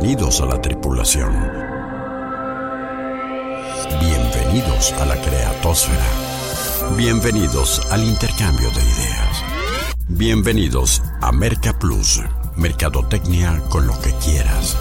Bienvenidos a la tripulación. Bienvenidos a la creatosfera. Bienvenidos al intercambio de ideas. Bienvenidos a Merca Plus, Mercadotecnia con lo que quieras.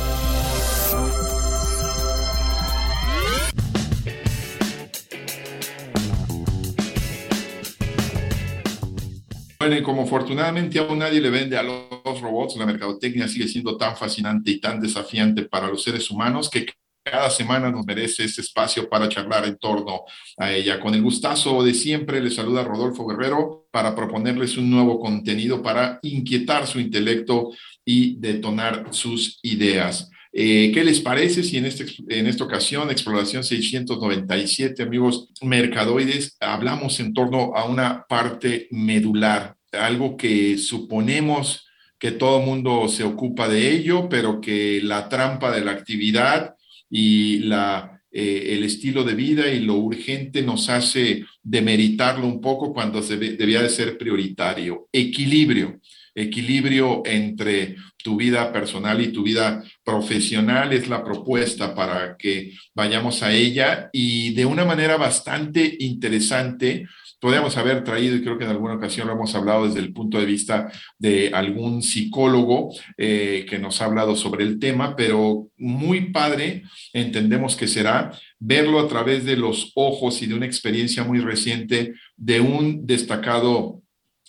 Como afortunadamente aún nadie le vende a los robots, la mercadotecnia sigue siendo tan fascinante y tan desafiante para los seres humanos que cada semana nos merece ese espacio para charlar en torno a ella. Con el gustazo de siempre, les saluda Rodolfo Guerrero para proponerles un nuevo contenido para inquietar su intelecto y detonar sus ideas. Eh, ¿Qué les parece si en, este, en esta ocasión, Exploración 697, amigos mercadoides, hablamos en torno a una parte medular, algo que suponemos que todo mundo se ocupa de ello, pero que la trampa de la actividad y la, eh, el estilo de vida y lo urgente nos hace demeritarlo un poco cuando se debía de ser prioritario. Equilibrio equilibrio entre tu vida personal y tu vida profesional es la propuesta para que vayamos a ella y de una manera bastante interesante podríamos haber traído, y creo que en alguna ocasión lo hemos hablado desde el punto de vista de algún psicólogo eh, que nos ha hablado sobre el tema, pero muy padre, entendemos que será verlo a través de los ojos y de una experiencia muy reciente de un destacado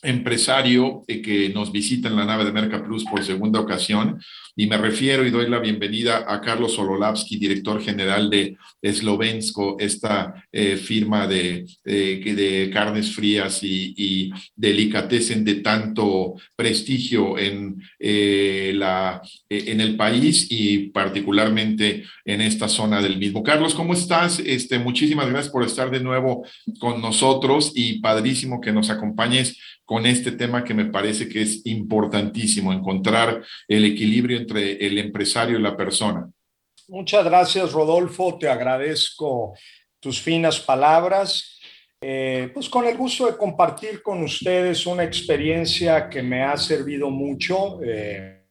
empresario eh, que nos visita en la nave de Merca Plus por segunda ocasión. Y me refiero y doy la bienvenida a Carlos Ololavsky, director general de Slovensko, esta eh, firma de, de, carnes frías y, y, delicatessen de tanto prestigio en, eh, la, en el país y particularmente en esta zona del mismo. Carlos, ¿cómo estás? Este, muchísimas gracias por estar de nuevo con nosotros y padrísimo que nos acompañes con este tema que me parece que es importantísimo, encontrar el equilibrio entre el empresario y la persona. Muchas gracias, Rodolfo. Te agradezco tus finas palabras. Eh, pues con el gusto de compartir con ustedes una experiencia que me ha servido mucho. Eh,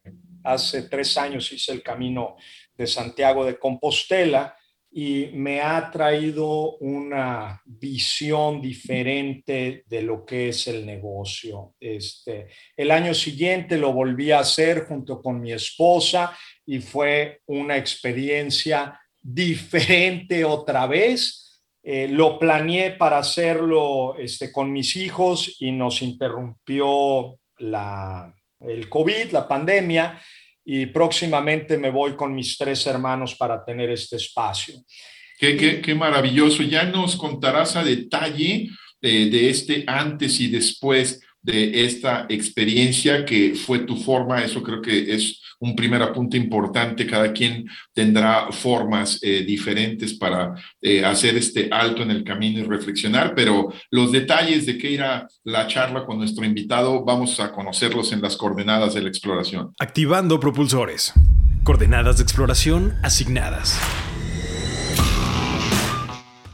hace tres años hice el camino de Santiago de Compostela y me ha traído una visión diferente de lo que es el negocio. Este, el año siguiente lo volví a hacer junto con mi esposa y fue una experiencia diferente otra vez. Eh, lo planeé para hacerlo este, con mis hijos y nos interrumpió la, el COVID, la pandemia, y próximamente me voy con mis tres hermanos para tener este espacio. Qué, qué, maravilloso. Ya nos contarás a detalle de, de este antes y después de esta experiencia que fue tu forma. Eso creo que es un primer apunte importante. Cada quien tendrá formas eh, diferentes para eh, hacer este alto en el camino y reflexionar, pero los detalles de qué irá la charla con nuestro invitado vamos a conocerlos en las coordenadas de la exploración. Activando propulsores. Coordenadas de exploración asignadas.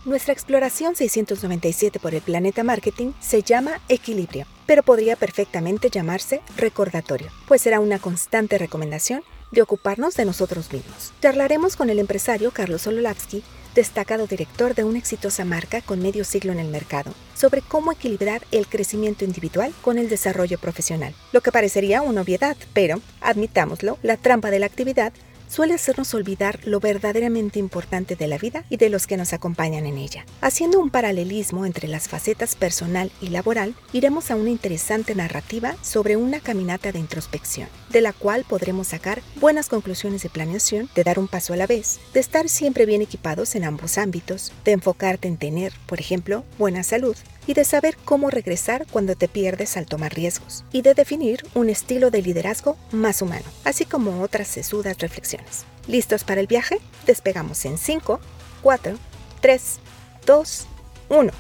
Nuestra exploración 697 por el planeta marketing se llama Equilibrio, pero podría perfectamente llamarse recordatorio, pues será una constante recomendación de ocuparnos de nosotros mismos. Charlaremos con el empresario Carlos Ololavsky, destacado director de una exitosa marca con medio siglo en el mercado, sobre cómo equilibrar el crecimiento individual con el desarrollo profesional. Lo que parecería una obviedad, pero, admitámoslo, la trampa de la actividad suele hacernos olvidar lo verdaderamente importante de la vida y de los que nos acompañan en ella. Haciendo un paralelismo entre las facetas personal y laboral, iremos a una interesante narrativa sobre una caminata de introspección, de la cual podremos sacar buenas conclusiones de planeación, de dar un paso a la vez, de estar siempre bien equipados en ambos ámbitos, de enfocarte en tener, por ejemplo, buena salud, y de saber cómo regresar cuando te pierdes al tomar riesgos, y de definir un estilo de liderazgo más humano, así como otras sesudas reflexiones. ¿Listos para el viaje? Despegamos en 5, 4, 3, 2, 1.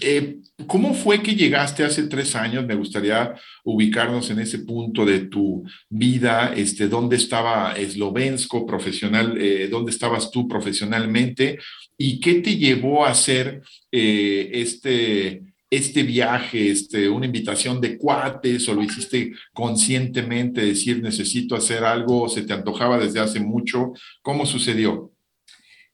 Eh, ¿Cómo fue que llegaste hace tres años? Me gustaría ubicarnos en ese punto de tu vida, este, dónde estaba Eslovensko profesional, eh, dónde estabas tú profesionalmente y qué te llevó a hacer eh, este, este viaje, este, una invitación de cuates o lo hiciste conscientemente, decir necesito hacer algo, se te antojaba desde hace mucho? ¿Cómo sucedió?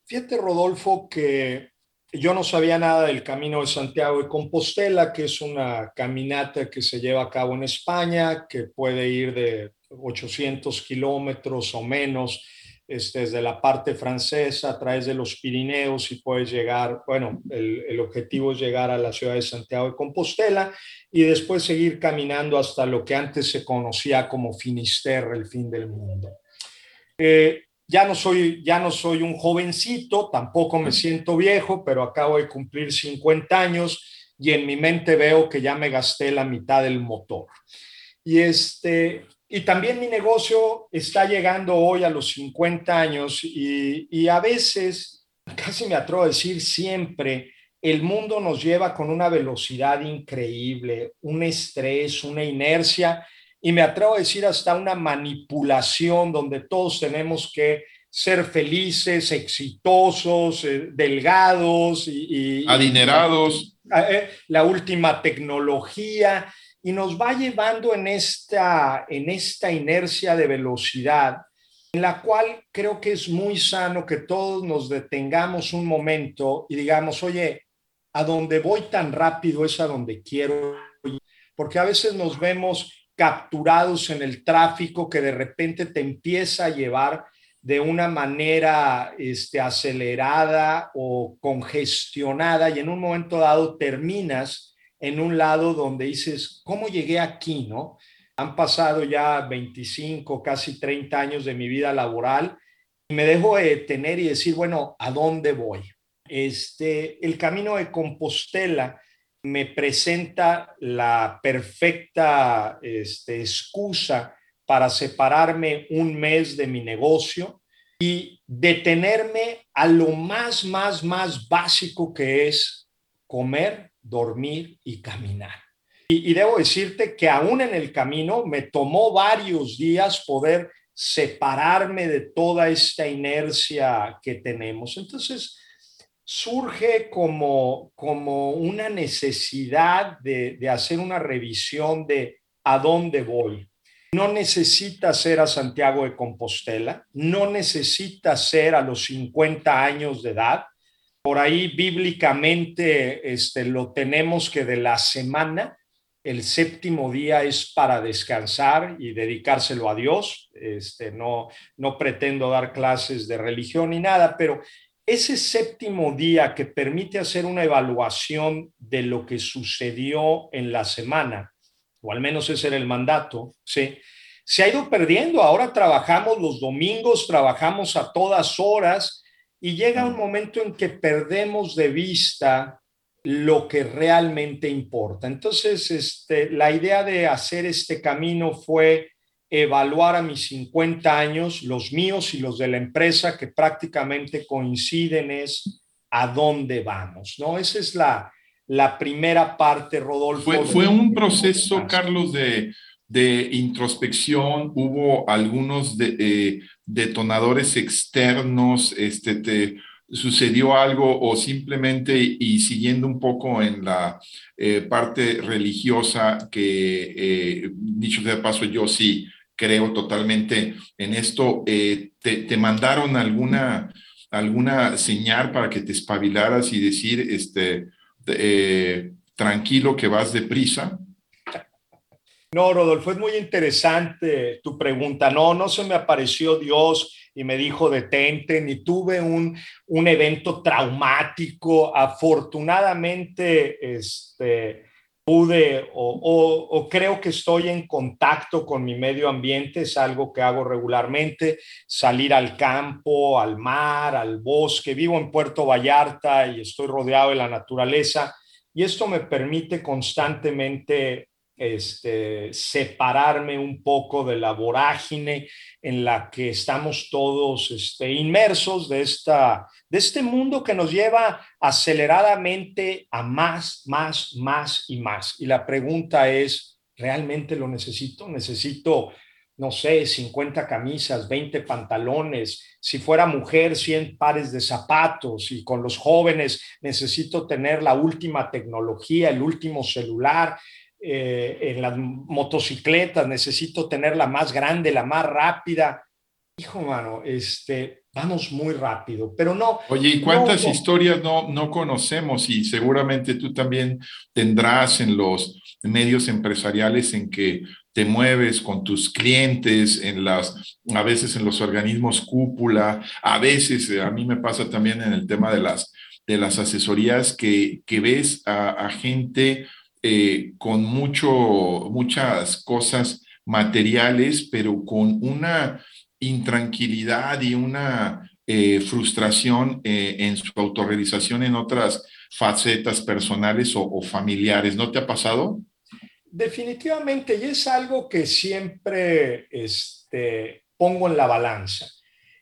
Fíjate, Rodolfo, que yo no sabía nada del Camino de Santiago de Compostela, que es una caminata que se lleva a cabo en España, que puede ir de 800 kilómetros o menos desde la parte francesa a través de los Pirineos y puedes llegar, bueno, el, objetivo es llegar a la ciudad de Santiago de Compostela y después seguir caminando hasta lo que antes se conocía como Finisterre, el fin del mundo. Eh, ya no soy, ya no soy un jovencito, tampoco me siento viejo, pero acabo de cumplir 50 años y en mi mente veo que ya me gasté la mitad del motor. Y este, y también mi negocio está llegando hoy a los 50 años y, a veces, casi me atrevo a decir siempre, el mundo nos lleva con una velocidad increíble, un estrés, una inercia y me atrevo a decir hasta una manipulación donde todos tenemos que ser felices, exitosos, eh, delgados y, adinerados. Eh, la última tecnología. Y nos va llevando en esta, en esta inercia de velocidad, en la cual creo que es muy sano que todos nos detengamos un momento y digamos, oye, a donde voy tan rápido es a donde quiero porque a veces nos vemos capturados en el tráfico que de repente te empieza a llevar de una manera este, acelerada o congestionada y en un momento dado terminas en un lado donde dices, ¿cómo llegué aquí? ¿No? Han pasado ya 25, casi 30 años de mi vida laboral y me dejo de tener y decir, bueno, ¿a dónde voy? Este, el camino de Compostela me presenta la perfecta este, excusa para separarme un mes de mi negocio y detenerme a lo más, más, más básico que es comer, dormir y caminar. Y, debo decirte que aún en el camino me tomó varios días poder separarme de toda esta inercia que tenemos. Entonces, surge como, como una necesidad de, de hacer una revisión de a dónde voy. No necesita ser a Santiago de Compostela, no necesita ser a los 50 años de edad, por ahí bíblicamente este, lo tenemos que de la semana, el séptimo día es para descansar y dedicárselo a Dios. Este, no, no pretendo dar clases de religión ni nada, pero ese séptimo día que permite hacer una evaluación de lo que sucedió en la semana, o al menos ese era el mandato, ¿sí? se ha ido perdiendo. Ahora trabajamos los domingos, trabajamos a todas horas y llega un momento en que perdemos de vista lo que realmente importa. Entonces, este, la idea de hacer este camino fue evaluar a mis 50 años, los míos y los de la empresa, que prácticamente coinciden, es a dónde vamos, ¿no? Esa es la, la primera parte, Rodolfo. Fue, fue un proceso, Carlos, de, de introspección, hubo algunos de, eh, detonadores externos, este, te sucedió algo o simplemente y siguiendo un poco en la eh, parte religiosa que, eh, dicho de paso, yo sí creo totalmente en esto, eh, te, mandaron alguna, alguna señal para que te espabilaras y decir, este, tranquilo que vas deprisa. No, Rodolfo, es muy interesante tu pregunta. No, no se me apareció Dios y me dijo detente, ni tuve un, un evento traumático. Afortunadamente, este, pude o, creo que estoy en contacto con mi medio ambiente, es algo que hago regularmente, salir al campo, al mar, al bosque. Vivo en Puerto Vallarta y estoy rodeado de la naturaleza y esto me permite constantemente este, separarme un poco de la vorágine en la que estamos todos este, inmersos de, esta, de este mundo que nos lleva aceleradamente a más, más, más y más. Y la pregunta es, ¿realmente lo necesito? ¿Necesito no sé, 50 camisas, 20 pantalones, si fuera mujer, 100 pares de zapatos y con los jóvenes necesito tener la última tecnología, el último celular, eh, en las motocicletas necesito tener la más grande, la más rápida. Hijo, mano, este, vamos muy rápido, pero no. Oye, ¿y cuántas historias no, no conocemos? Y seguramente tú también tendrás en los medios empresariales en que te mueves con tus clientes, en las, a veces en los organismos cúpula, a veces, eh, a mí me pasa también en el tema de las, de las asesorías, que, que ves a, gente eh, con mucho, muchas cosas materiales, pero con una intranquilidad y una eh, frustración en su autorrealización en otras facetas personales o, familiares. ¿No te ha pasado? definitivamente, y es algo que siempre este, pongo en la balanza.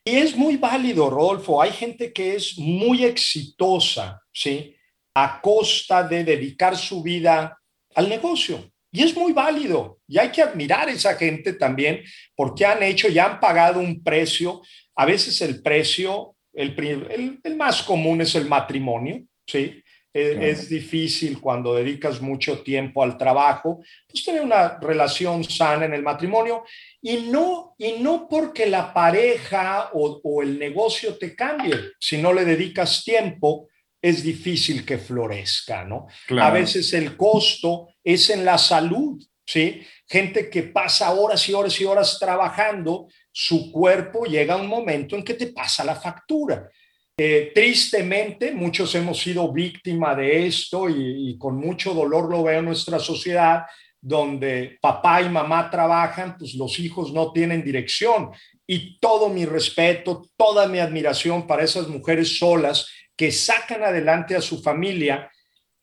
Y es muy válido, Rodolfo. Hay gente que es muy exitosa, ¿sí? A costa de dedicar su vida al negocio. Y es muy válido. Y hay que admirar a esa gente también porque han hecho y han pagado un precio. A veces el precio, el, el, el más común es el matrimonio, ¿sí? Es, difícil cuando dedicas mucho tiempo al trabajo, pues tener una relación sana en el matrimonio y no, y no porque la pareja o, el negocio te cambie, si no le dedicas tiempo, es difícil que florezca, ¿no? A veces el costo es en la salud, ¿sí? Gente que pasa horas y horas y horas trabajando, su cuerpo llega a un momento en que te pasa la factura. Eh, tristemente, muchos hemos sido víctima de esto y, con mucho dolor lo veo en nuestra sociedad, donde papá y mamá trabajan, pues los hijos no tienen dirección. Y todo mi respeto, toda mi admiración para esas mujeres solas que sacan adelante a su familia.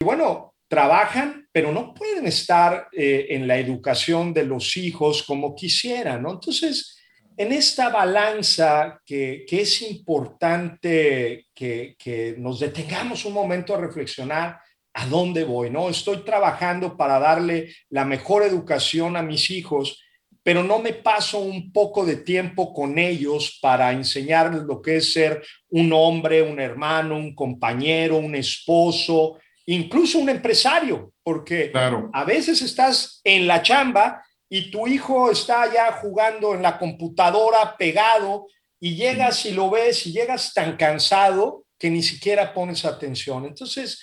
Y bueno, trabajan, pero no pueden estar eh, en la educación de los hijos como quisieran, ¿no? Entonces, en esta balanza que, es importante que, nos detengamos un momento a reflexionar a dónde voy, ¿no? Estoy trabajando para darle la mejor educación a mis hijos, pero no me paso un poco de tiempo con ellos para enseñarles lo que es ser un hombre, un hermano, un compañero, un esposo, incluso un empresario, porque a veces estás en la chamba y tu hijo está ya jugando en la computadora pegado y llegas y lo ves y llegas tan cansado que ni siquiera pones atención. Entonces,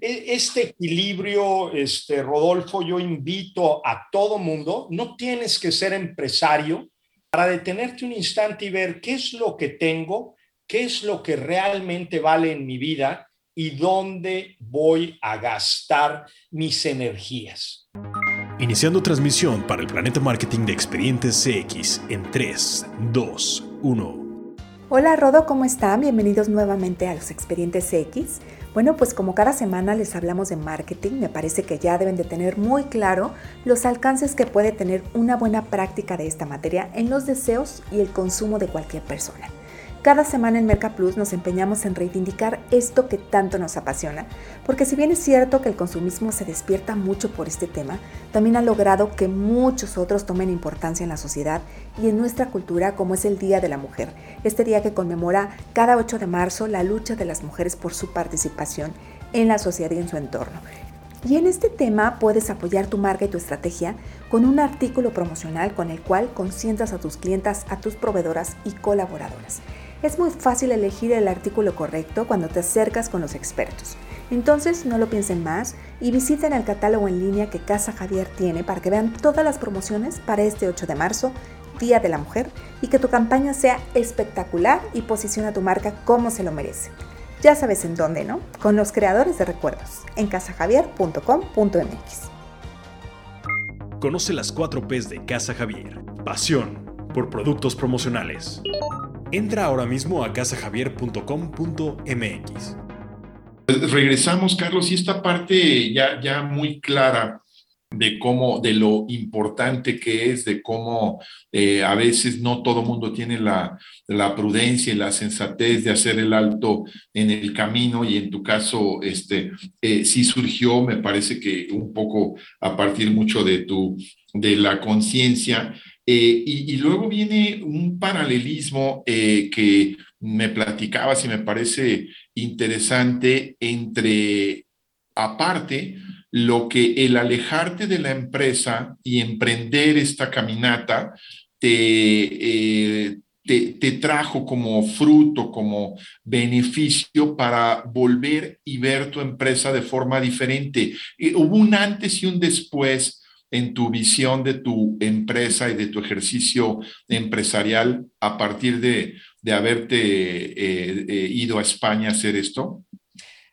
e, este equilibrio, este, Rodolfo, yo invito a todo mundo, no tienes que ser empresario para detenerte un instante y ver qué es lo que tengo, qué es lo que realmente vale en mi vida y dónde voy a gastar mis energías. Iniciando transmisión para el Planeta Marketing de Expedientes CX en 3, 2, 1. Hola Rodo, ¿cómo están? Bienvenidos nuevamente a los Expedientes CX. Bueno, pues como cada semana les hablamos de marketing, me parece que ya deben de tener muy claro los alcances que puede tener una buena práctica de esta materia en los deseos y el consumo de cualquier persona. Cada semana en Merca Plus nos empeñamos en reivindicar esto que tanto nos apasiona, porque si bien es cierto que el consumismo se despierta mucho por este tema, también ha logrado que muchos otros tomen importancia en la sociedad y en nuestra cultura como es el Día de la Mujer, este día que conmemora cada 8 de marzo la lucha de las mujeres por su participación en la sociedad y en su entorno. Y en este tema puedes apoyar tu marca y tu estrategia con un artículo promocional con el cual consientas a tus clientas, a tus proveedoras y colaboradoras. Es muy fácil elegir el artículo correcto cuando te acercas con los expertos. Entonces no lo piensen más y visiten el catálogo en línea que Casa Javier tiene para que vean todas las promociones para este 8 de marzo, Día de la Mujer, y que tu campaña sea espectacular y posiciona tu marca como se lo merece. Ya sabes en dónde, ¿no? Con los creadores de recuerdos, en casajavier.com.mx. Conoce las 4 P's de Casa Javier. Pasión por productos promocionales. Entra ahora mismo a casajavier.com.mx. Regresamos, Carlos, y esta parte ya, ya muy clara de cómo, de lo importante que es, de cómo eh, a veces no todo mundo tiene la, prudencia y la sensatez de hacer el alto en el camino y en tu caso, este, eh, sí surgió, me parece que un poco a partir mucho de tu, de la conciencia Eh, y, luego viene un paralelismo eh, que me platicabas y me parece interesante entre, aparte, lo que el alejarte de la empresa y emprender esta caminata te, te, trajo como fruto, como beneficio para volver y ver tu empresa de forma diferente. hubo un antes y un después en tu visión de tu empresa y de tu ejercicio empresarial a partir de, haberte eh, eh, ido a España a hacer esto?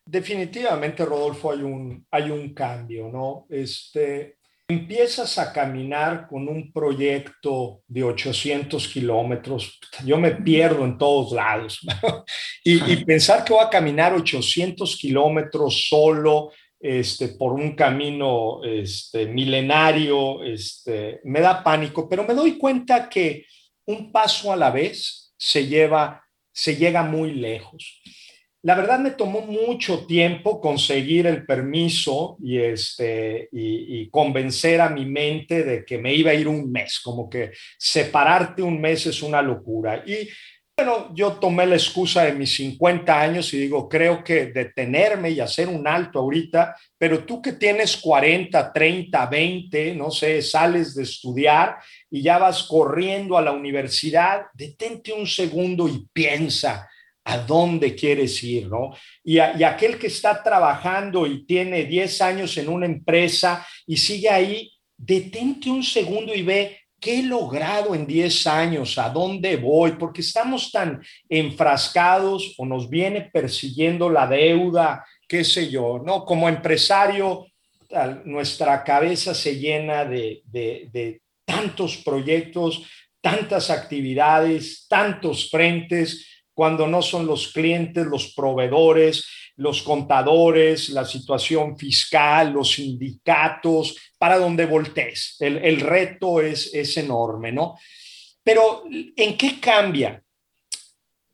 Definitivamente, Rodolfo, hay un, hay un cambio, ¿no? Este, empiezas a caminar con un proyecto de 800 kilómetros, yo me pierdo en todos lados. y, pensar que voy a caminar 800 kilómetros solo este, por un camino este, milenario, este, me da pánico, pero me doy cuenta que un paso a la vez se lleva, se llega muy lejos. La verdad me tomó mucho tiempo conseguir el permiso y, este, y, convencer a mi mente de que me iba a ir un mes, como que separarte un mes es una locura. Y bueno, yo tomé la excusa de mis 50 años y digo, creo que detenerme y hacer un alto ahorita, pero tú que tienes 40, 30, 20, no sé, sales de estudiar y ya vas corriendo a la universidad, detente un segundo y piensa a dónde quieres ir, ¿no? Y, aquel que está trabajando y tiene 10 años en una empresa y sigue ahí, detente un segundo y ve qué he logrado en 10 años, a dónde voy, porque estamos tan enfrascados o nos viene persiguiendo la deuda, qué sé yo, ¿no? Como empresario, nuestra cabeza se llena de, de tantos proyectos, tantas actividades, tantos frentes, cuando no son los clientes, los proveedores, los contadores, la situación fiscal, los sindicatos, para donde voltees. El, reto es, es enorme, ¿no? Pero ¿en qué cambia?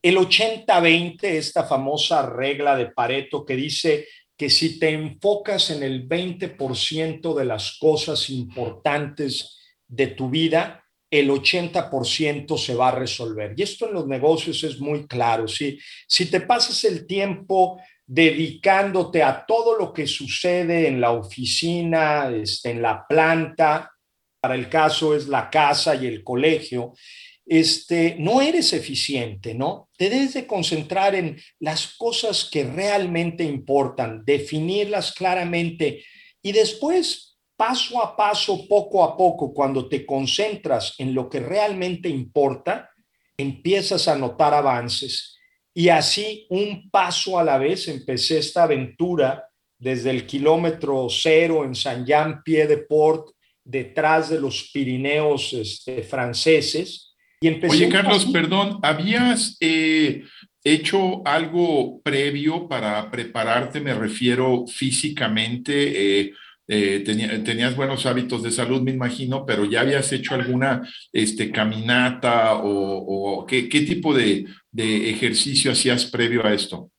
El 80-20, esta famosa regla de Pareto que dice que si te enfocas en el 20% de las cosas importantes de tu vida, el 80% se va a resolver. Y esto en los negocios es muy claro. Si, si te pasas el tiempo dedicándote a todo lo que sucede en la oficina, este, en la planta, para el caso es la casa y el colegio, este, no eres eficiente, ¿no? Te debes de concentrar en las cosas que realmente importan, definirlas claramente y después paso a paso, poco a poco, cuando te concentras en lo que realmente importa, empiezas a notar avances. Y así, un paso a la vez, empecé esta aventura desde el kilómetro cero en Saint-Jean-Pied-de-Port, detrás de los Pirineos este, franceses. Y empecé Oye, Carlos, perdón, ¿habías eh, hecho algo previo para prepararte? Me refiero físicamente. Eh, eh, tenías buenos hábitos de salud, me imagino, pero ya habías hecho alguna este, caminata o, ¿qué, tipo de, de ejercicio hacías previo a esto?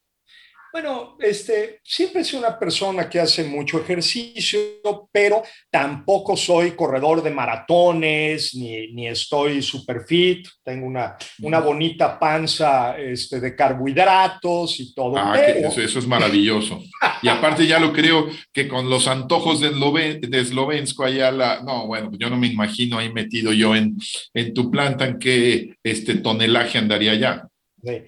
Bueno, este, siempre sido una persona que hace mucho ejercicio, pero tampoco soy corredor de maratones, ni, ni estoy super fit. Tengo una, una bonita panza este, de carbohidratos y todo. Ah, eso, es maravilloso. y aparte ya lo creo que con los antojos de, de Eslovensko allá, la, no, bueno, yo no me imagino ahí metido yo en, en tu planta en qué este tonelaje andaría ya. Sí.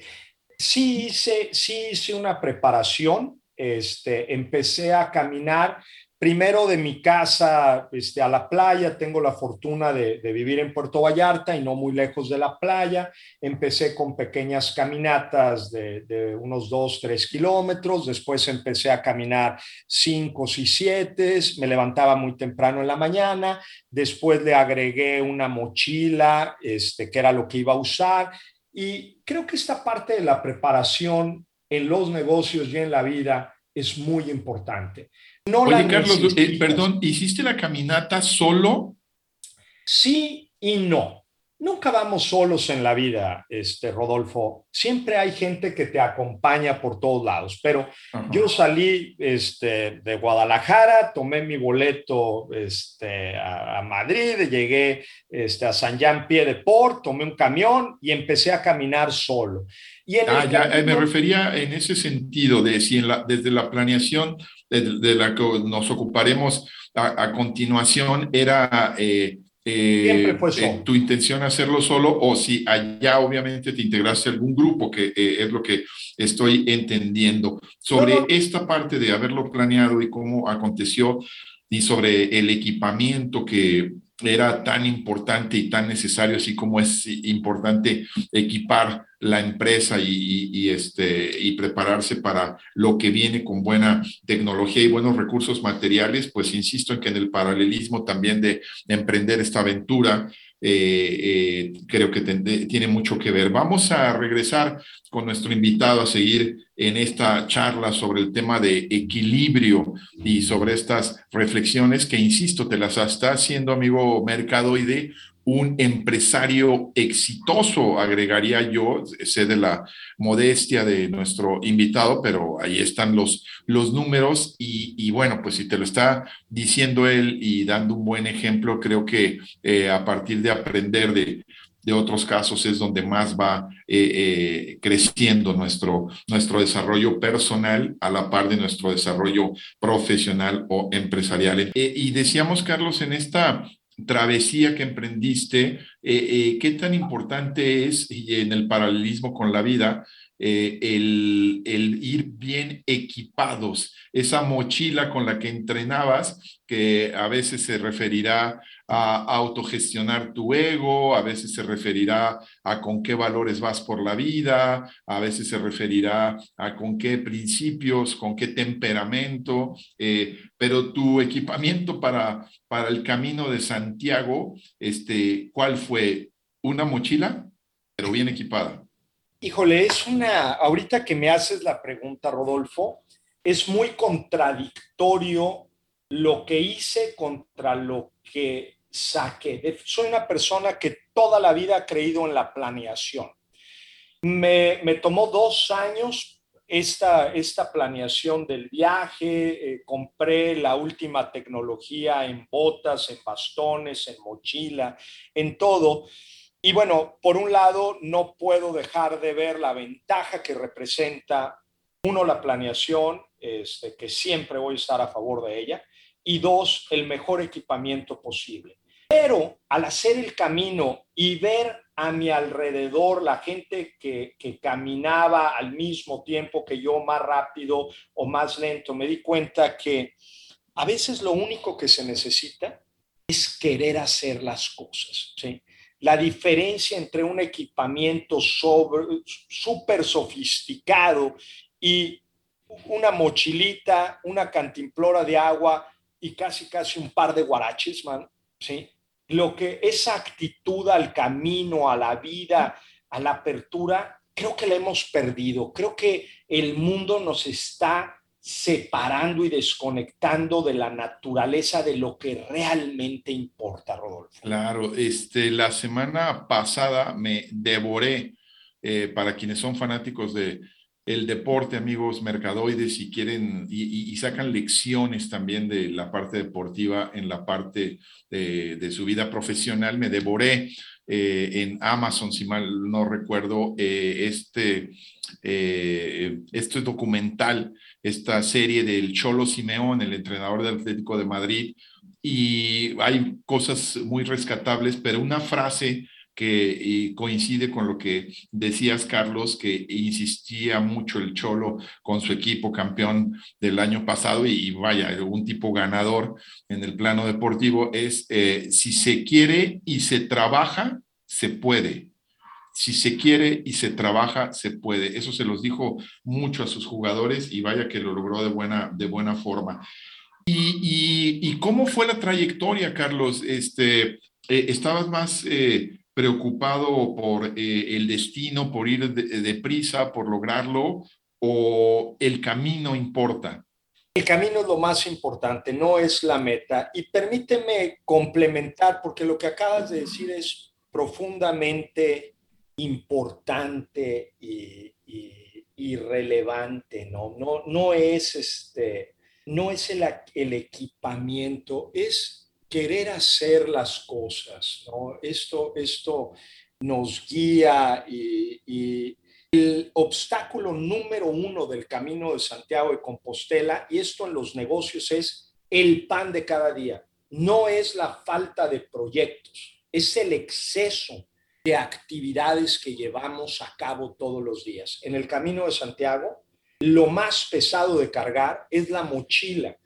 Sí hice, sí hice una preparación, este, empecé a caminar primero de mi casa este, a la playa, tengo la fortuna de, vivir en Puerto Vallarta y no muy lejos de la playa. Empecé con pequeñas caminatas de, unos 2, 3 kilómetros, después empecé a caminar 5 y 7, me levantaba muy temprano en la mañana, después le agregué una mochila, este, que era lo que iba a usar, y creo que esta parte de la preparación en los negocios y en la vida es muy importante. No Oye, Carlos, eh, perdón, ¿hiciste la caminata solo? Sí y no. Nunca vamos solos en la vida, este, Rodolfo. Siempre hay gente que te acompaña por todos lados, pero yo salí este, de Guadalajara, tomé mi boleto este, a, Madrid, llegué este, a San Jean Pied de Port, tomé un camión y empecé a caminar solo. Y ah, ya, eh, me refería en ese sentido de si desde la planeación de, la que nos ocuparemos a, continuación era... Eh, eh, eh, tu intención hacerlo solo o si allá obviamente te integraste a algún grupo, que eh, es lo que estoy entendiendo. Sobre esta parte de haberlo planeado y cómo aconteció y sobre el equipamiento que era tan importante y tan necesario, así como es importante equipar la empresa y, este, y prepararse para lo que viene con buena tecnología y buenos recursos materiales, pues insisto en que en el paralelismo también de emprender esta aventura, eh, eh, creo que tiene mucho que ver. Vamos a regresar con nuestro invitado a seguir en esta charla sobre el tema de equilibrio y sobre estas reflexiones que, insisto, te las está haciendo, amigo Mercadoide, un empresario exitoso, agregaría yo, sé de la modestia de nuestro invitado, pero ahí están los, los números y, bueno, pues si te lo está diciendo él y dando un buen ejemplo, creo que eh, a partir de aprender de, otros casos es donde más va eh, eh, creciendo nuestro, nuestro desarrollo personal a la par de nuestro desarrollo profesional o empresarial. y decíamos, Carlos, en esta travesía que emprendiste, eh, eh, qué tan importante es, y en el paralelismo con la vida, eh, el, el, ir bien equipados, esa mochila con la que entrenabas, que a veces se referirá a autogestionar tu ego, a veces se referirá a con qué valores vas por la vida, a veces se referirá a con qué principios, con qué temperamento, eh, pero tu equipamiento para, para el camino de Santiago, este, ¿cuál fue? ¿Una mochila, pero bien equipada? Híjole, es una, ahorita que me haces la pregunta, Rodolfo, es muy contradictorio lo que hice contra lo que saqué. Soy una persona que toda la vida ha creído en la planeación. Me, tomó dos años esta, esta planeación del viaje, eh, compré la última tecnología en botas, en bastones, en mochila, en todo. Y bueno, por un lado, no puedo dejar de ver la ventaja que representa, uno, la planeación, este, que siempre voy a estar a favor de ella, y dos, el mejor equipamiento posible. Pero al hacer el camino y ver a mi alrededor la gente que, que, caminaba al mismo tiempo que yo, más rápido o más lento, me di cuenta que a veces lo único que se necesita es querer hacer las cosas. ¿sí? La diferencia entre un equipamiento súper sofisticado y una mochilita, una cantimplora de agua y casi, casi un par de guaraches, man, ¿sí? Lo que esa actitud al camino, a la vida, a la apertura, creo que la hemos perdido. Creo que el mundo nos está separando y desconectando de la naturaleza de lo que realmente importa, Rodolfo. Claro, este, la semana pasada me devoré, eh, para quienes son fanáticos de, el deporte, amigos mercadoides, si quieren, y, sacan lecciones también de la parte deportiva en la parte de, su vida profesional. Me devoré eh, en Amazon, si mal no recuerdo, eh, este, eh, este documental, esta serie del Cholo Simeón, el entrenador del Atlético de Madrid, y hay cosas muy rescatables, pero una frase que coincide con lo que decías, Carlos, que insistía mucho el Cholo con su equipo campeón del año pasado y, vaya, un tipo ganador en el plano deportivo, es eh, si se quiere y se trabaja, se puede. Si se quiere y se trabaja, se puede. Eso se los dijo mucho a sus jugadores y vaya que lo logró de buena, de buena forma. ¿Y, cómo fue la trayectoria, Carlos? Este, eh, ¿Estabas más eh, preocupado por eh, el destino, por ir deprisa, por lograrlo, o el camino importa? El camino es lo más importante, no es la meta. Y permíteme complementar, porque lo que acabas de decir es profundamente importante y, relevante, ¿no? No, no es, este, no es el equipamiento, es querer hacer las cosas, ¿no? Esto, esto nos guía y, el obstáculo número uno del camino de Santiago de Compostela, y esto en los negocios es el pan de cada día. No es la falta de proyectos, es el exceso de actividades que llevamos a cabo todos los días. En el camino de Santiago, lo más pesado de cargar es la mochila,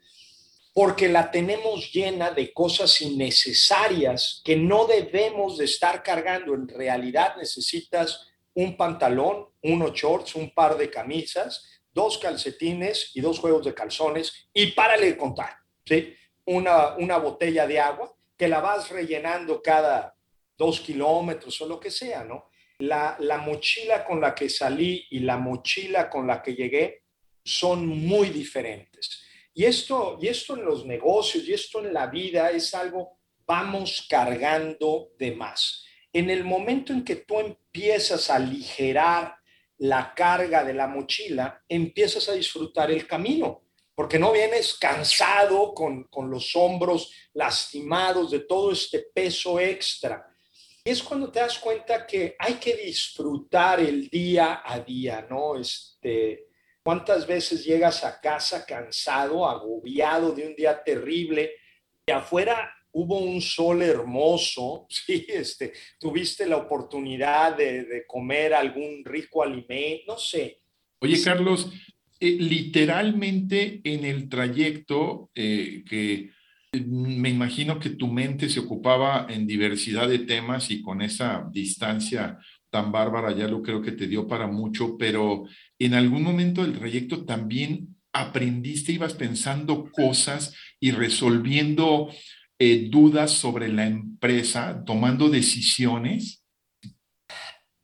porque la tenemos llena de cosas innecesarias que no debemos de estar cargando. En realidad necesitas un pantalón, unos shorts, un par de camisas, dos calcetines y dos juegos de calzones y párale de contar, ¿sí? Una, una botella de agua que la vas rellenando cada dos kilómetros o lo que sea, ¿no? La, la mochila con la que salí y la mochila con la que llegué son muy diferentes. Y esto, y esto en los negocios y esto en la vida es algo, vamos cargando de más. En el momento en que tú empiezas a aligerar la carga de la mochila, empiezas a disfrutar el camino, porque no vienes cansado con, con los hombros lastimados de todo este peso extra. Y es cuando te das cuenta que hay que disfrutar el día a día, ¿no? Este, ¿Cuántas veces llegas a casa cansado, agobiado de un día terrible y afuera hubo un sol hermoso, sí, este, tuviste la oportunidad de, comer algún rico alimento, no sé. Oye, Carlos, eh, literalmente en el trayecto eh, que eh, me imagino que tu mente se ocupaba en diversidad de temas y con esa distancia tan bárbara ya lo creo que te dio para mucho, pero en algún momento del trayecto también aprendiste, ibas pensando cosas y resolviendo eh, dudas sobre la empresa, tomando decisiones?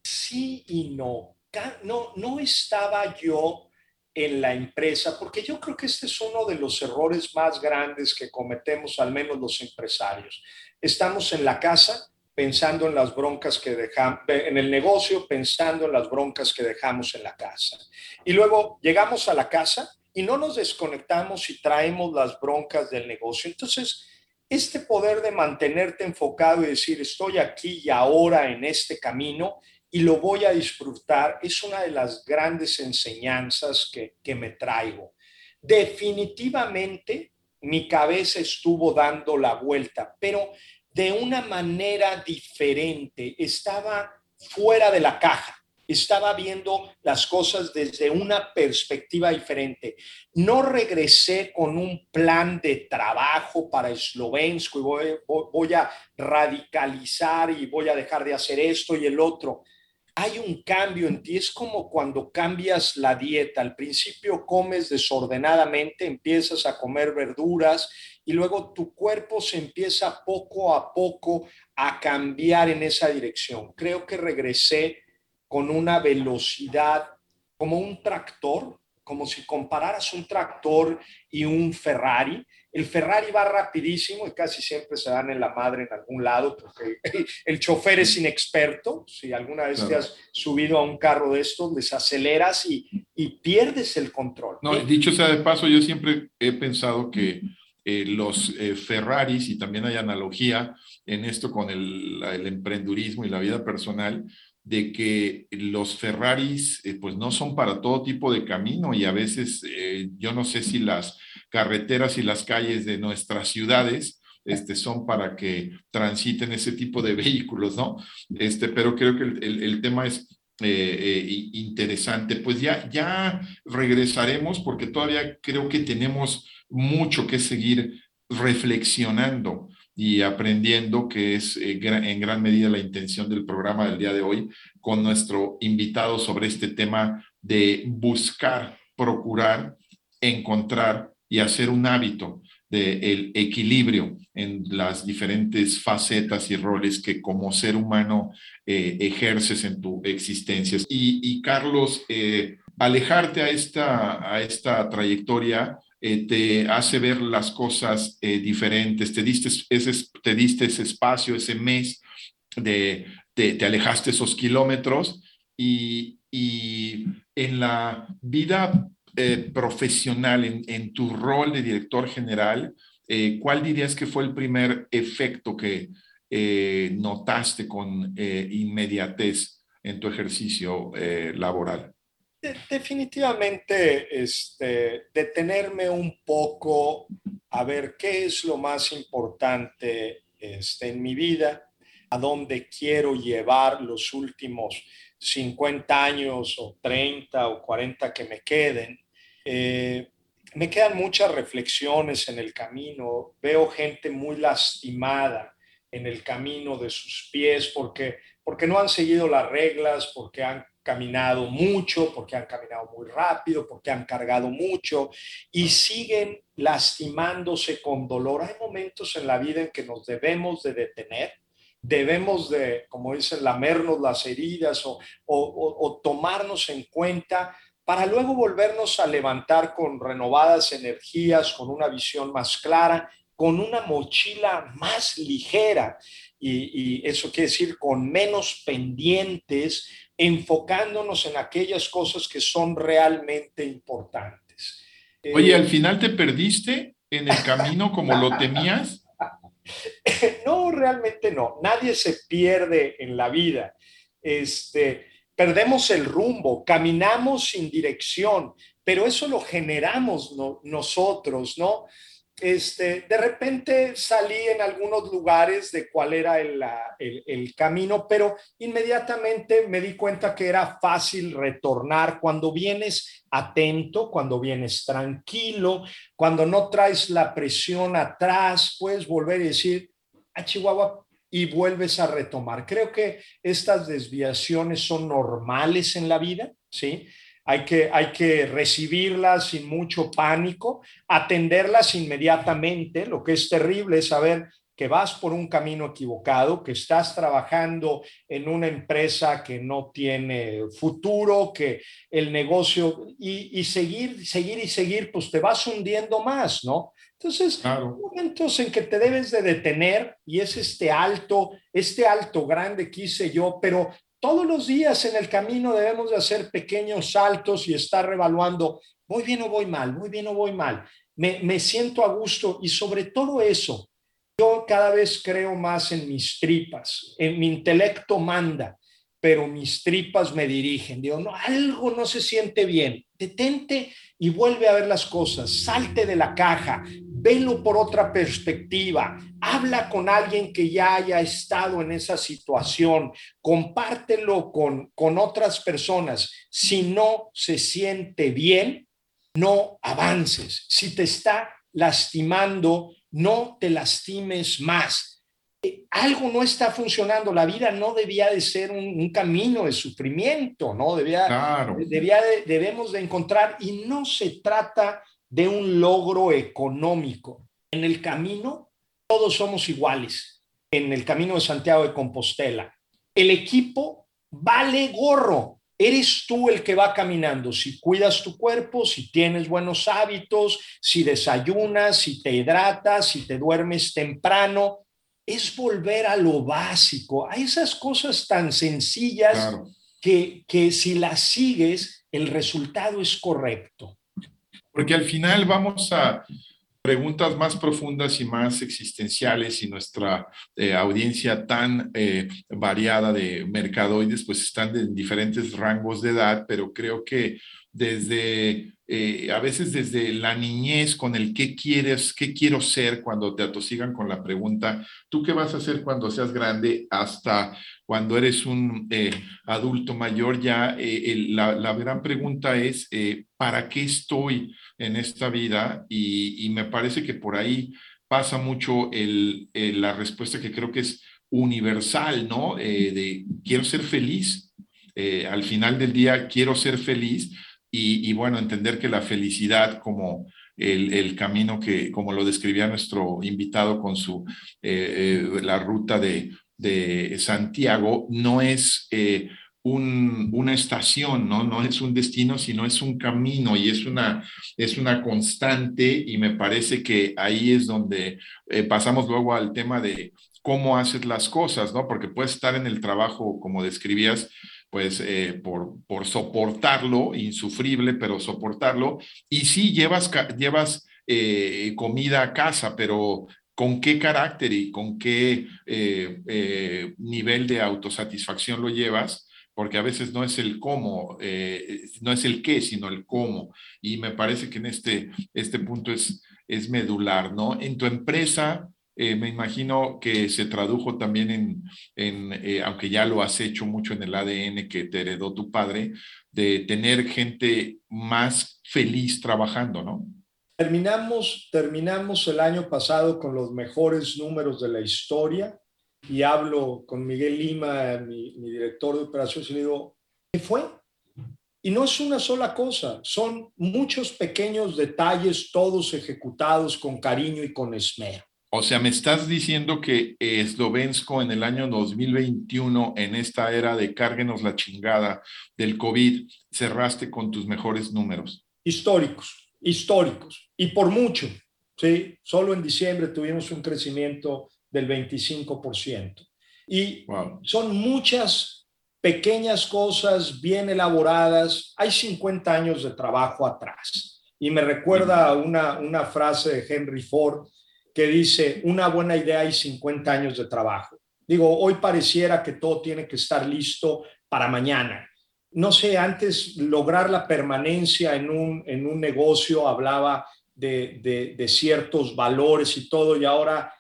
Sí y no. No, no estaba yo en la empresa, porque yo creo que este es uno de los errores más grandes que cometemos, al menos los empresarios. Estamos en la casa pensando en las broncas que dejamos, en el negocio pensando en las broncas que dejamos en la casa. Y luego llegamos a la casa y no nos desconectamos y traemos las broncas del negocio. Entonces, este poder de mantenerte enfocado y decir, estoy aquí y ahora en este camino y lo voy a disfrutar, es una de las grandes enseñanzas que, que me traigo. Definitivamente mi cabeza estuvo dando la vuelta, pero de una manera diferente, estaba fuera de la caja estaba viendo las cosas desde una perspectiva diferente. No regresé con un plan de trabajo para Eslovensko voy, a radicalizar y voy a dejar de hacer esto y el otro. Hay un cambio en ti, es como cuando cambias la dieta. Al principio comes desordenadamente, empiezas a comer verduras y luego tu cuerpo se empieza poco a poco a cambiar en esa dirección. Creo que regresé con una velocidad como un tractor, como si compararas un tractor y un Ferrari. El Ferrari va rapidísimo y casi siempre se dan en la madre en algún lado porque el, chofer es inexperto. Si alguna vez te has subido a un carro de estos, desaceleras y, y pierdes el control. No, dicho sea de paso, yo siempre he pensado que eh, los eh, Ferraris, y también hay analogía en esto con el, el emprendurismo y la vida personal, de que los Ferraris eh, pues no son para todo tipo de camino y a veces eh, yo no sé si las carreteras y las calles de nuestras ciudades este, son para que transiten ese tipo de vehículos, ¿no? Este, pero creo que el, el, tema es eh, interesante. Pues ya, ya regresaremos porque todavía creo que tenemos mucho que seguir reflexionando y aprendiendo, que es eh, en gran medida la intención del programa del día de hoy, con nuestro invitado sobre este tema de buscar, procurar, encontrar y hacer un hábito del equilibrio en las diferentes facetas y roles que como ser humano eh, ejerces en tu existencia. Y, Carlos, eh, alejarte a esta, a esta trayectoria eh, te hace ver las cosas diferentes, te diste, ese, te diste ese espacio, ese mes de, te alejaste esos kilómetros y, y en la vida eh, profesional, en, tu rol de director general, eh, ¿cuál dirías que fue el primer efecto que eh, notaste con inmediatez en tu ejercicio laboral? definitivamente, este, detenerme un poco a ver qué es lo más importante este, en mi vida, a dónde quiero llevar los últimos 50 años o 30 o 40 que me queden. Eh, me quedan muchas reflexiones en el camino. Veo gente muy lastimada en el camino de sus pies porque, porque no han seguido las reglas, porque han caminado mucho, porque han caminado muy rápido, porque han cargado mucho y siguen lastimándose con dolor. Hay momentos en la vida en que nos debemos de detener, debemos de, como dicen, lamernos las heridas o, o tomarnos en cuenta para luego volvernos a levantar con renovadas energías, con una visión más clara, con una mochila más ligera y, eso quiere decir con menos pendientes, enfocándonos en aquellas cosas que son realmente importantes. Oye, ¿al final te perdiste en el camino como lo temías? no, realmente no. Nadie se pierde en la vida. Este, perdemos el rumbo, caminamos sin dirección, pero eso lo generamos nosotros, ¿no? este, de repente salí en algunos lugares de cuál era el, camino, pero inmediatamente me di cuenta que era fácil retornar cuando vienes atento, cuando vienes tranquilo, cuando no traes la presión atrás, puedes volver y decir, a Chihuahua, y vuelves a retomar. Creo que estas desviaciones son normales en la vida, ¿sí? hay que, hay que recibirlas sin mucho pánico, atenderlas inmediatamente. Lo que es terrible es saber que vas por un camino equivocado, que estás trabajando en una empresa que no tiene futuro, que el negocio y, seguir, seguir y seguir, pues te vas hundiendo más, ¿no? Entonces, momentos en que te debes de detener y es este alto, este alto grande que hice yo, pero todos los días en el camino debemos de hacer pequeños saltos y estar revaluando, voy bien o voy mal, muy bien o voy mal, me, me siento a gusto y sobre todo eso, yo cada vez creo más en mis tripas, en mi intelecto manda, pero mis tripas me dirigen. Digo, no, algo no se siente bien. Detente y vuelve a ver las cosas. Salte de la caja velo por otra perspectiva, habla con alguien que ya haya estado en esa situación, compártelo con, con otras personas. Si no se siente bien, no avances. Si te está lastimando, no te lastimes más. Eh, algo no está funcionando. La vida no debía de ser un, camino de sufrimiento, ¿no? Debía, debía debemos de encontrar, y no se trata de un logro económico. En el camino, todos somos iguales. En el camino de Santiago de Compostela, el equipo vale gorro. Eres tú el que va caminando. Si cuidas tu cuerpo, si tienes buenos hábitos, si desayunas, si te hidratas, si te duermes temprano, es volver a lo básico, a esas cosas tan sencillas que, que si las sigues, el resultado es correcto porque al final vamos a preguntas más profundas y más existenciales y nuestra eh, audiencia tan eh, variada de mercadoides pues están en diferentes rangos de edad, pero creo que desde, eh, a veces desde la niñez con el qué quieres, qué quiero ser cuando te atosigan con la pregunta, ¿tú qué vas a hacer cuando seas grande? Hasta cuando eres un adulto mayor, ya la, la, gran pregunta es, ¿para qué estoy? en esta vida y, me parece que por ahí pasa mucho el, la respuesta que creo que es universal, ¿no? Eh, de quiero ser feliz, eh, al final del día quiero ser feliz y, bueno, entender que la felicidad como el, camino que, como lo describía nuestro invitado con su, eh, la ruta de, Santiago, no es una estación, ¿no? No es un destino, sino es un camino y es una, es una constante y me parece que ahí es donde eh, pasamos luego al tema de cómo haces las cosas, ¿no? Porque puedes estar en el trabajo, como describías, pues eh, por, por soportarlo, insufrible, pero soportarlo. Y sí, llevas, llevas eh, comida a casa, pero con qué carácter y con qué eh, nivel de autosatisfacción lo llevas, porque a veces no es el cómo, no es el qué, sino el cómo. Y me parece que en este, este punto es, es medular, ¿no? En tu empresa, eh, me imagino que se tradujo también en, en eh, aunque ya lo has hecho mucho en el ADN que te heredó tu padre, de tener gente más feliz trabajando, ¿no? Terminamos, terminamos el año pasado con los mejores números de la historia y hablo con Miguel Lima, mi, mi director de operaciones, y le digo, ¿qué fue? Y no es una sola cosa, son muchos pequeños detalles, todos ejecutados con cariño y con esmero. O sea, me estás diciendo que Eslovensko en el año 2021, en esta era de cárguenos la chingada del COVID, cerraste con tus mejores números. Históricos, históricos, y por mucho. ¿sí? Solo en diciembre tuvimos un crecimiento del 25%. Y son muchas pequeñas cosas bien elaboradas. Hay 50 años de trabajo atrás. Y me recuerda una, una frase de Henry Ford que dice, una buena idea y 50 años de trabajo. Digo, hoy pareciera que todo tiene que estar listo para mañana. No sé, antes lograr la permanencia en un, en un negocio hablaba de, de, ciertos valores y todo, y ahora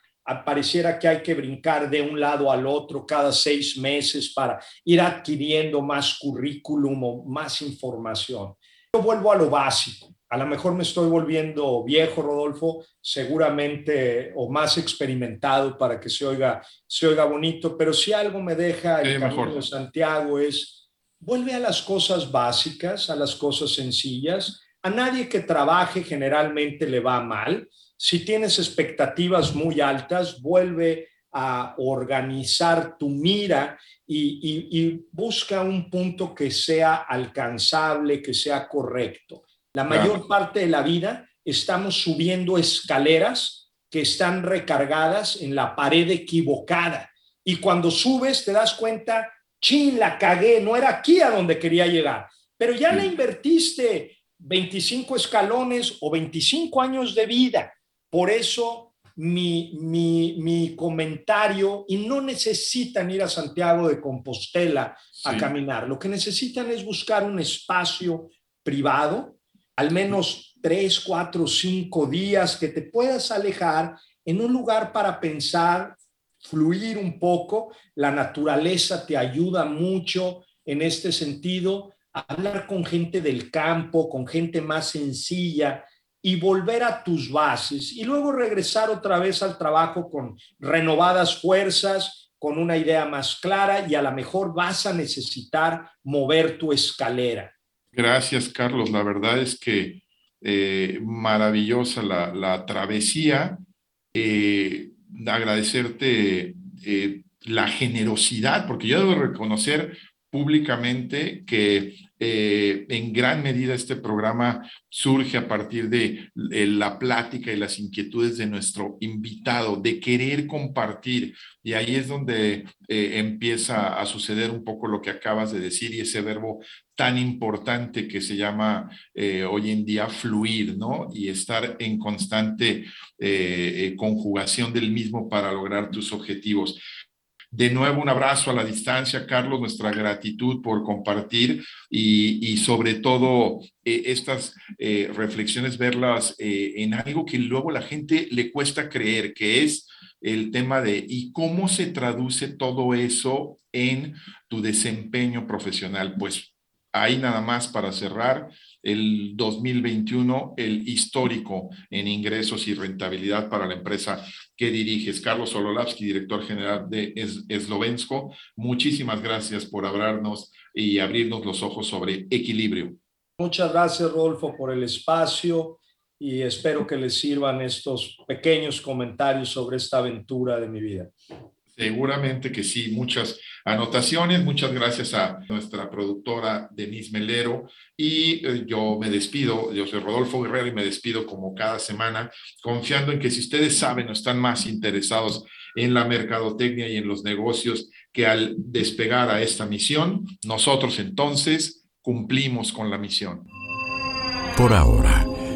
pareciera que hay que brincar de un lado al otro cada seis meses para ir adquiriendo más currículum o más información. Yo vuelvo a lo básico a lo mejor me estoy volviendo viejo, Rodolfo, seguramente, o más experimentado para que se oiga, se oiga bonito, pero si algo me deja el camino de Santiago es, vuelve a las cosas básicas, a las cosas sencillas. A nadie que trabaje generalmente le va mal. Si tienes expectativas muy altas, vuelve a organizar tu mira y, y busca un punto que sea alcanzable, que sea correcto. La mayor parte de la vida estamos subiendo escaleras que están recargadas en la pared equivocada. Y cuando subes te das cuenta, chin, la cagué, no era aquí a donde quería llegar. Pero ya le invertiste 25 escalones o 25 años de vida. Por eso mi, mi, mi, comentario, y no necesitan ir a Santiago de Compostela a caminar, lo que necesitan es buscar un espacio privado al menos tres, cuatro, cinco días que te puedas alejar en un lugar para pensar, fluir un poco. La naturaleza te ayuda mucho en este sentido. Hablar con gente del campo, con gente más sencilla y volver a tus bases y luego regresar otra vez al trabajo con renovadas fuerzas, con una idea más clara y a lo mejor vas a necesitar mover tu escalera Gracias, Carlos. La verdad es que eh, maravillosa la, travesía. Eh, agradecerte eh, la generosidad, porque yo debo reconocer públicamente que eh, en gran medida este programa surge a partir de la plática y las inquietudes de nuestro invitado, de querer compartir. Y ahí es donde eh, empieza a suceder un poco lo que acabas de decir y ese verbo tan importante que se llama eh, hoy en día fluir, ¿no? Y estar en constante conjugación del mismo para lograr tus objetivos. De nuevo, un abrazo a la distancia, Carlos, nuestra gratitud por compartir y, sobre todo eh, estas eh, reflexiones, verlas eh, en algo que luego la gente le cuesta creer, que es el tema de y cómo se traduce todo eso en tu desempeño profesional. Pues ahí nada más para cerrar el 2021, el histórico en ingresos y rentabilidad para la empresa que diriges. Carlos Sololavsky, director general de Eslovensko, muchísimas gracias por hablarnos y abrirnos los ojos sobre equilibrio. Muchas gracias, Rodolfo, por el espacio y espero que les sirvan estos pequeños comentarios sobre esta aventura de mi vida. Seguramente que sí, muchas anotaciones. Muchas gracias a nuestra productora Denise Melero. Y eh, yo me despido, yo soy Rodolfo Guerrero y me despido como cada semana, confiando en que si ustedes saben o están más interesados en la mercadotecnia y en los negocios que al despegar a esta misión, nosotros entonces cumplimos con la misión. Por ahora